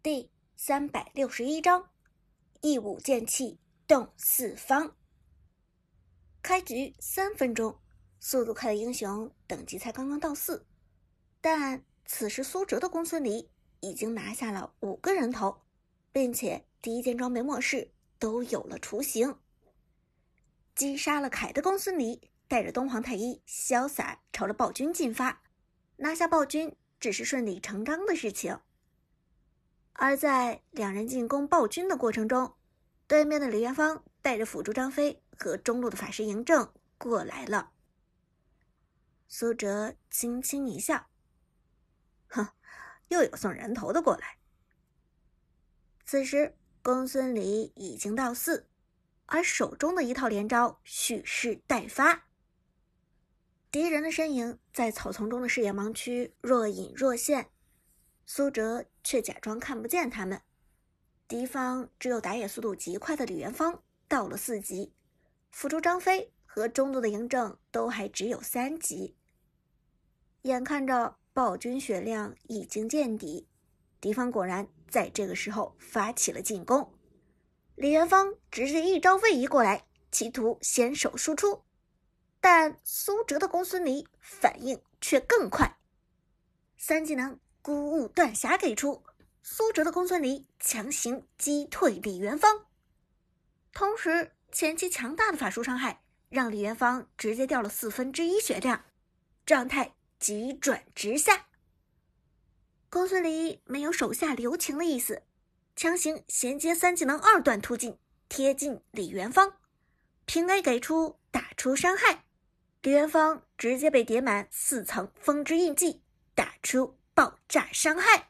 第三百六十一章，一舞剑气动四方。开局三分钟，速度快的英雄等级才刚刚到四，但此时苏哲的公孙离已经拿下了五个人头，并且第一件装备末世都有了雏形。击杀了凯的公孙离带着东皇太一潇洒朝着暴君进发，拿下暴君只是顺理成章的事情。而在两人进攻暴君的过程中，对面的李元芳带着辅助张飞和中路的法师嬴政过来了。苏哲轻轻一笑：“哼，又有送人头的过来。”此时公孙离已经到四，而手中的一套连招蓄势待发。敌人的身影在草丛中的视野盲区若隐若现。苏哲却假装看不见他们。敌方只有打野速度极快的李元芳到了四级，辅助张飞和中路的嬴政都还只有三级。眼看着暴君血量已经见底，敌方果然在这个时候发起了进攻。李元芳直接一招位移过来，企图先手输出，但苏哲的公孙离反应却更快，三技能。孤鹜断霞给出，苏哲的公孙离强行击退李元芳，同时前期强大的法术伤害让李元芳直接掉了四分之一血量，状态急转直下。公孙离没有手下留情的意思，强行衔接三技能二段突进，贴近李元芳，平 A 给出打出伤害，李元芳直接被叠满四层风之印记，打出。爆炸伤害，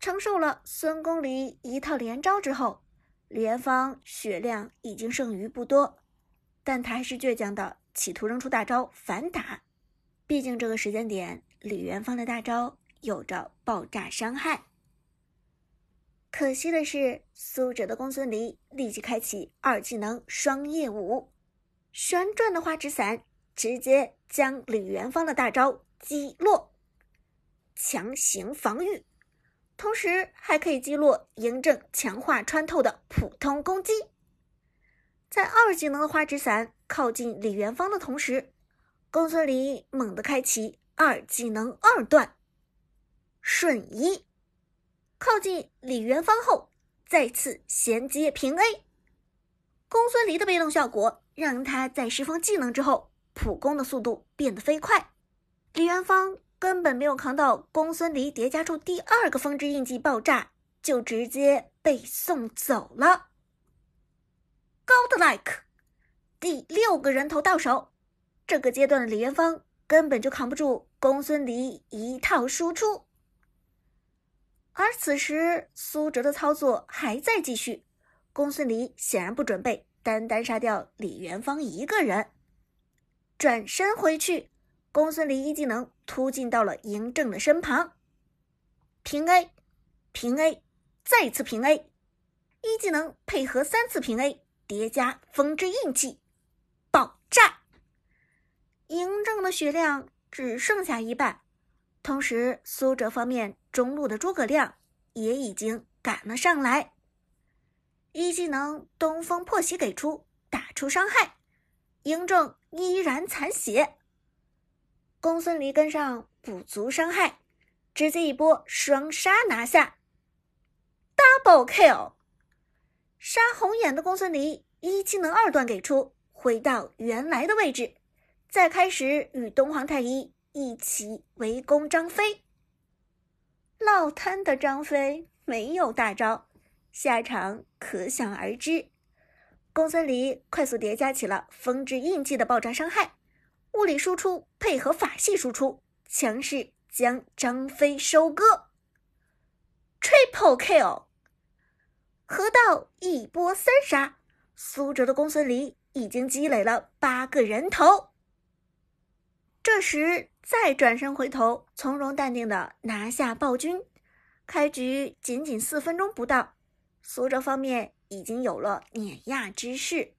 承受了孙公离一套连招之后，李元芳血量已经剩余不多，但他还是倔强的企图扔出大招反打。毕竟这个时间点，李元芳的大招有着爆炸伤害。可惜的是，苏哲的公孙离立即开启二技能双叶舞，旋转的花纸伞直接将李元芳的大招击落。强行防御，同时还可以击落嬴政强化穿透的普通攻击。在二技能的花枝伞靠近李元芳的同时，公孙离猛地开启二技能二段瞬移，靠近李元芳后再次衔接平 A。公孙离的被动效果让他在释放技能之后，普攻的速度变得飞快。李元芳。根本没有扛到公孙离叠加出第二个风之印记爆炸，就直接被送走了。Godlike，第六个人头到手，这个阶段的李元芳根本就扛不住公孙离一套输出。而此时苏哲的操作还在继续，公孙离显然不准备单单杀掉李元芳一个人，转身回去。公孙离一技能突进到了嬴政的身旁，平 A，平 A，再次平 A，一技能配合三次平 A 叠加风之印记，爆炸！嬴政的血量只剩下一半，同时苏哲方面中路的诸葛亮也已经赶了上来，一技能东风破袭给出，打出伤害，嬴政依然残血。公孙离跟上补足伤害，直接一波双杀拿下，double kill，杀红眼的公孙离一技能二段给出，回到原来的位置，再开始与东皇太一一起围攻张飞。落摊的张飞没有大招，下场可想而知。公孙离快速叠加起了风之印记的爆炸伤害。物理输出配合法系输出，强势将张飞收割。Triple kill，河道一波三杀，苏哲的公孙离已经积累了八个人头。这时再转身回头，从容淡定的拿下暴君。开局仅仅四分钟不到，苏哲方面已经有了碾压之势。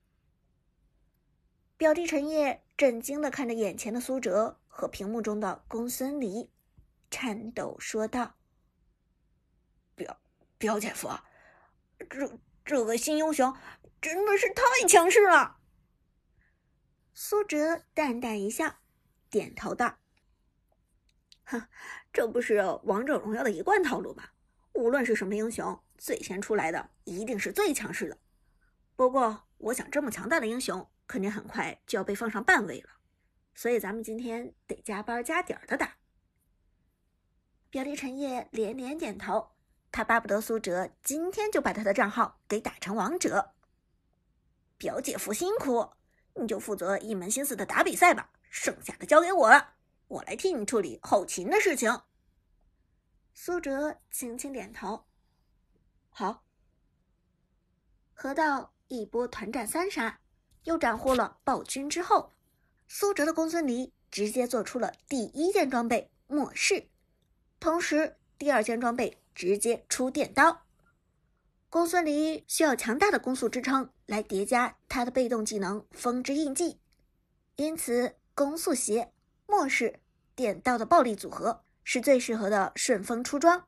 表弟陈烨震惊的看着眼前的苏哲和屏幕中的公孙离，颤抖说道：“表姐夫，这这个新英雄真的是太强势了。苏哲淡淡一笑，点头道：“哼，这不是王者荣耀的一贯套路吗？无论是什么英雄，最先出来的一定是最强势的。不过，我想这么强大的英雄，肯定很快就要被放上半位了，所以咱们今天得加班加点的打。”表弟陈烨连连点头，他巴不得苏哲今天就把他的账号给打成王者。表姐夫辛苦，你就负责一门心思的打比赛吧，剩下的交给我，我来替你处理后勤的事情。苏哲轻轻点头，好。河道一波团战三杀，又斩获了暴君之后，苏哲的公孙离直接做出了第一件装备末世。同时，第二件装备直接出电刀。公孙离需要强大的攻速支撑来叠加他的被动技能风之印记，因此攻速鞋、末世、电刀的暴力组合是最适合的顺风出装。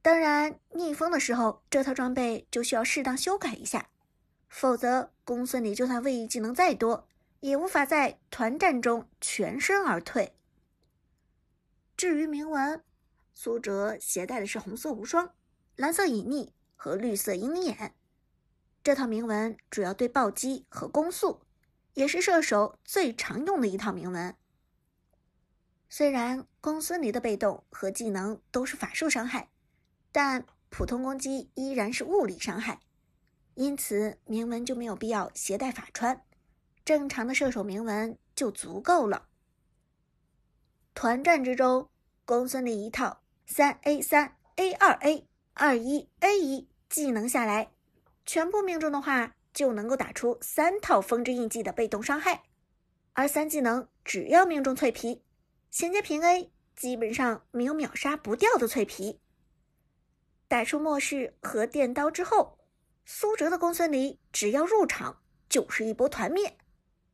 当然，逆风的时候这套装备就需要适当修改一下，否则公孙离就算位移技能再多，也无法在团战中全身而退。至于铭文。苏哲携带的是红色无双、蓝色隐匿和绿色鹰眼，这套铭文主要对暴击和攻速，也是射手最常用的一套铭文。虽然公孙离的被动和技能都是法术伤害，但普通攻击依然是物理伤害，因此铭文就没有必要携带法穿，正常的射手铭文就足够了。团战之中，公孙离一套。三 A 三 A 二 A 二一 A 一技能下来，全部命中的话，就能够打出三套风之印记的被动伤害。而三技能只要命中脆皮，衔接平 A，基本上没有秒杀不掉的脆皮。打出末世和电刀之后，苏哲的公孙离只要入场就是一波团灭，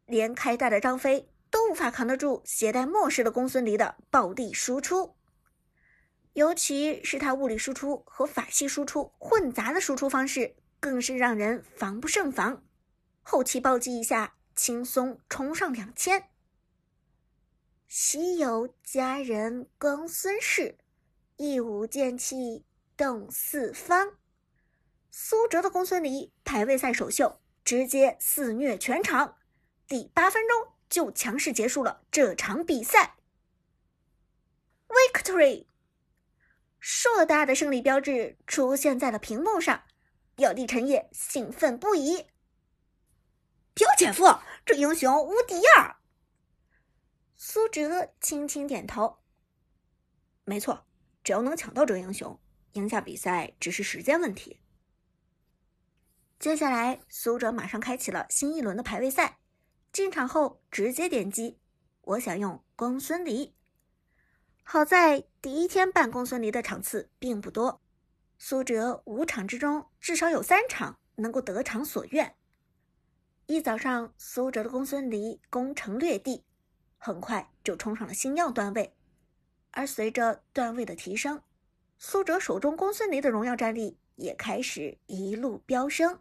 连开大的张飞都无法扛得住携带末世的公孙离的暴力输出。尤其是他物理输出和法系输出混杂的输出方式，更是让人防不胜防。后期暴击一下，轻松冲上两千。西游佳人公孙氏，一舞剑气动四方。苏哲的公孙离排位赛首秀，直接肆虐全场，第八分钟就强势结束了这场比赛。Victory！硕大的胜利标志出现在了屏幕上，表弟陈烨兴奋不已。表姐夫，这英雄无敌啊！苏哲轻轻点头。没错，只要能抢到这英雄，赢下比赛只是时间问题。接下来，苏哲马上开启了新一轮的排位赛。进场后直接点击，我想用公孙离。好在第一天办公孙离的场次并不多，苏哲五场之中至少有三场能够得偿所愿。一早上，苏哲的公孙离攻城略地，很快就冲上了星耀段位。而随着段位的提升，苏哲手中公孙离的荣耀战力也开始一路飙升。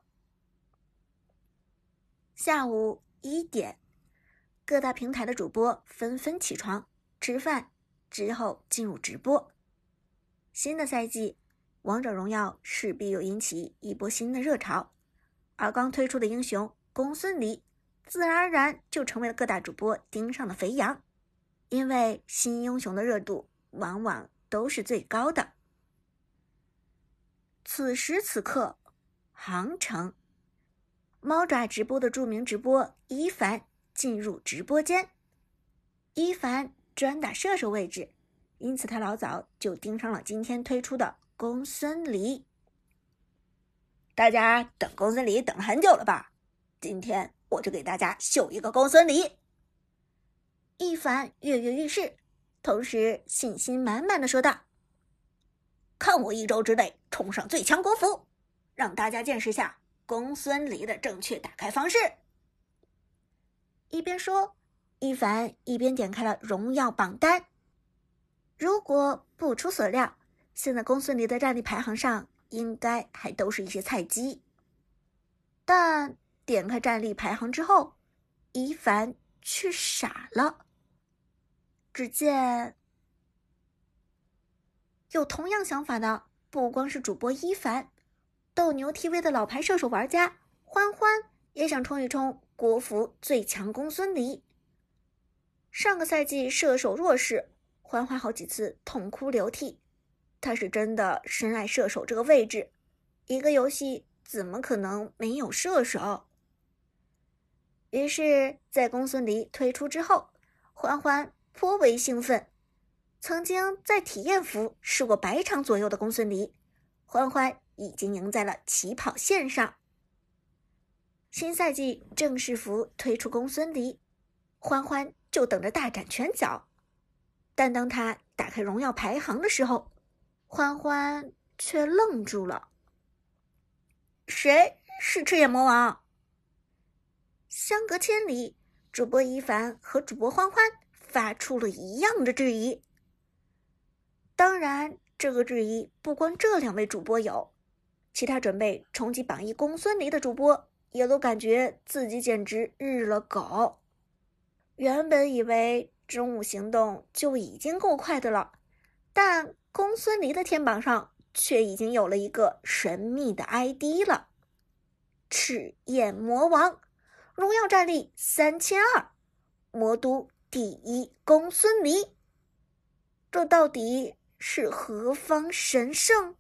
下午一点，各大平台的主播纷纷起床吃饭。之后进入直播。新的赛季，王者荣耀势必又引起一波新的热潮，而刚推出的英雄公孙离，自然而然就成为了各大主播盯上的肥羊。因为新英雄的热度往往都是最高的。此时此刻，杭城猫爪直播的著名直播一凡进入直播间，一凡。专打射手位置，因此他老早就盯上了今天推出的公孙离。大家等公孙离等很久了吧？今天我就给大家秀一个公孙离。一凡跃跃欲试，同时信心满满的说道：“看我一周之内冲上最强国服，让大家见识下公孙离的正确打开方式。”一边说。一凡一边点开了荣耀榜单。如果不出所料，现在公孙离的战力排行上应该还都是一些菜鸡。但点开战力排行之后，伊凡却傻了。只见有同样想法的，不光是主播伊凡，斗牛 TV 的老牌射手玩家欢欢也想冲一冲国服最强公孙离。上个赛季射手弱势，欢欢好几次痛哭流涕。他是真的深爱射手这个位置，一个游戏怎么可能没有射手？于是，在公孙离推出之后，欢欢颇为兴奋。曾经在体验服试过百场左右的公孙离，欢欢已经赢在了起跑线上。新赛季正式服推出公孙离，欢欢就等着大展拳脚。但当他打开荣耀排行的时候，欢欢却愣住了。谁是赤焰魔王？相隔千里，主播一凡和主播欢欢发出了一样的质疑。当然，这个质疑不光这两位主播有，其他准备冲击榜一公孙离的主播也都感觉自己简直日了狗。原本以为中午行动就已经够快的了，但。公孙离的天榜上却已经有了一个神秘的 ID 了，赤焰魔王，荣耀战力三千二，魔都第一公孙离。这到底是何方神圣？